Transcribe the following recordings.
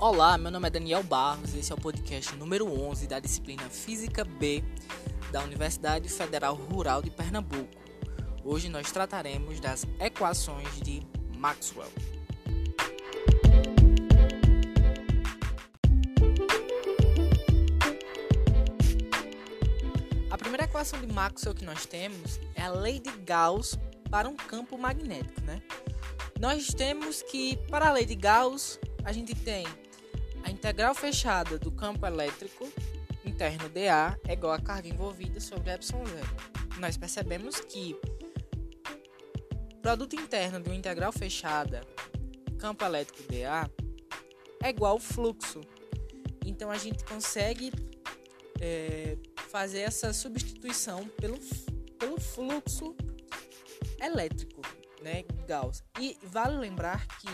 Olá, meu nome é Daniel Barros e esse é o podcast número 11 da disciplina Física B da Universidade Federal Rural de Pernambuco. Hoje nós trataremos das equações de Maxwell. A primeira equação de Maxwell que nós temos é a lei de Gauss para um campo magnético, né? Nós temos que, para a lei de Gauss, a gente tem a integral fechada do campo elétrico interno dA é igual à carga envolvida sobre epsilon zero. Nós percebemos que o produto interno de uma integral fechada campo elétrico dA é igual ao fluxo. Então a gente consegue é, fazer essa substituição pelo, pelo fluxo elétrico, né, Gauss. E vale lembrar que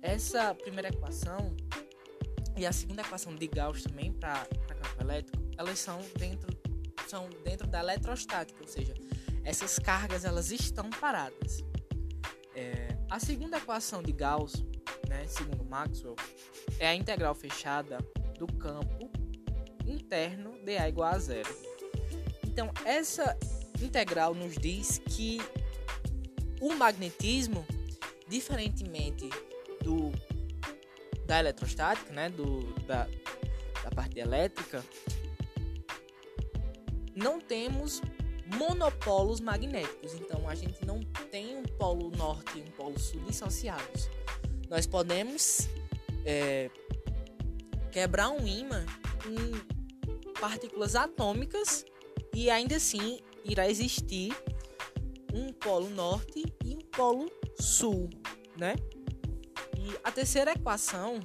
essa primeira equação e a segunda equação de Gauss também para campo elétrico, elas são dentro, são dentro da eletrostática, ou seja, essas cargas elas estão paradas. É, a segunda equação de Gauss, né, segundo Maxwell, é a integral fechada do campo interno dA igual a zero. Então, essa integral nos diz que o magnetismo, diferentemente do da eletrostática, né, do, da, da parte elétrica, não temos monopolos magnéticos. Então a gente não tem um polo norte e um polo sul dissociados. Nós podemos é, quebrar um ímã em partículas atômicas e ainda assim irá existir um polo norte e um polo sul, né? E a terceira equação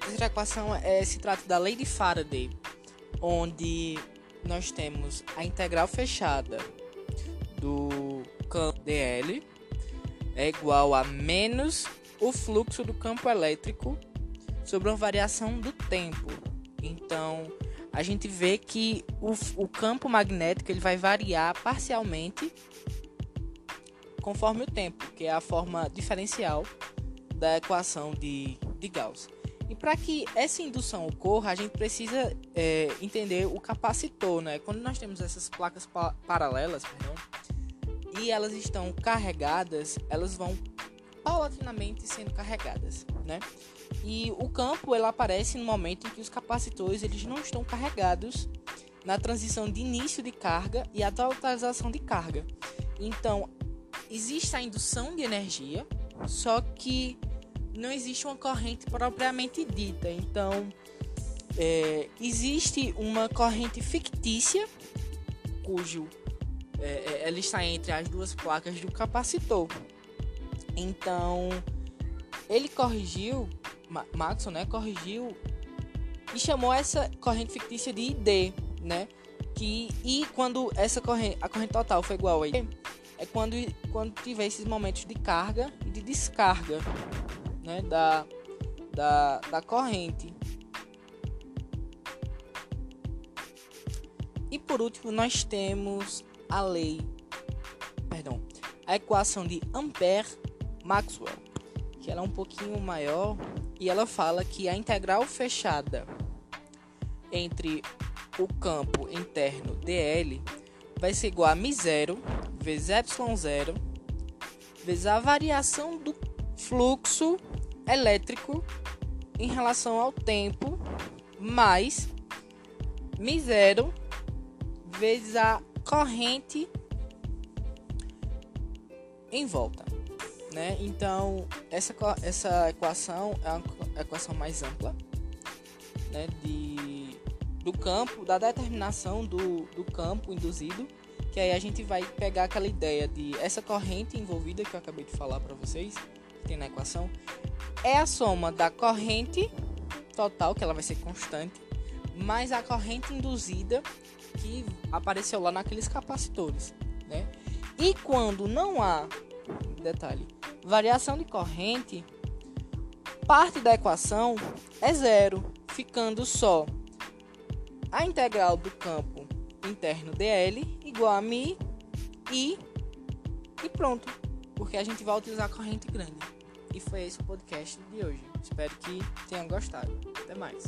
terceira equação é, se trata da lei de Faraday, onde nós temos a integral fechada do campo dl é igual a menos o fluxo do campo elétrico sobre uma variação do tempo. Então, a gente vê que o, o campo magnético ele vai variar parcialmente conforme o tempo, que é a forma diferencial da equação de, de Gauss. E para que essa indução ocorra, a gente precisa é, entender o capacitor, né? Quando nós temos essas placas pa paralelas, perdão, e elas estão carregadas, elas vão paulatinamente sendo carregadas, né? E o campo ele aparece no momento em que os capacitores eles não estão carregados na transição de início de carga e a totalização de carga. Então, existe a indução de energia, só que não existe uma corrente propriamente dita. Então, é, existe uma corrente fictícia, cujo é, é ela está entre as duas placas do capacitor. Então, ele corrigiu Maxon, né, corrigiu e chamou essa corrente fictícia de ID, né? Que e quando essa corrente, a corrente total foi igual a I, é quando quando tiver esses momentos de carga e de descarga, né, da da, da corrente. E por último, nós temos a lei, perdão, a equação de Ampère-Maxwell, que ela é um pouquinho maior e ela fala que a integral fechada entre o campo interno dl vai ser igual a μ0 vezes ε0 vezes a variação do fluxo elétrico em relação ao tempo mais μ0 vezes a corrente em volta né? Então, essa, essa equação é uma equação mais ampla, né? De, do campo, da determinação do, do campo induzido, que aí a gente vai pegar aquela ideia de essa corrente envolvida que eu acabei de falar para vocês, que tem na equação, é a soma da corrente total, que ela vai ser constante, mais a corrente induzida que apareceu lá naqueles capacitores, né? E quando não há detalhe, variação de corrente, parte da equação é zero, ficando só a integral do campo interno dl igual a μ e e pronto, porque a gente vai utilizar a corrente grande. E foi esse o podcast de hoje. Espero que tenham gostado. Até mais.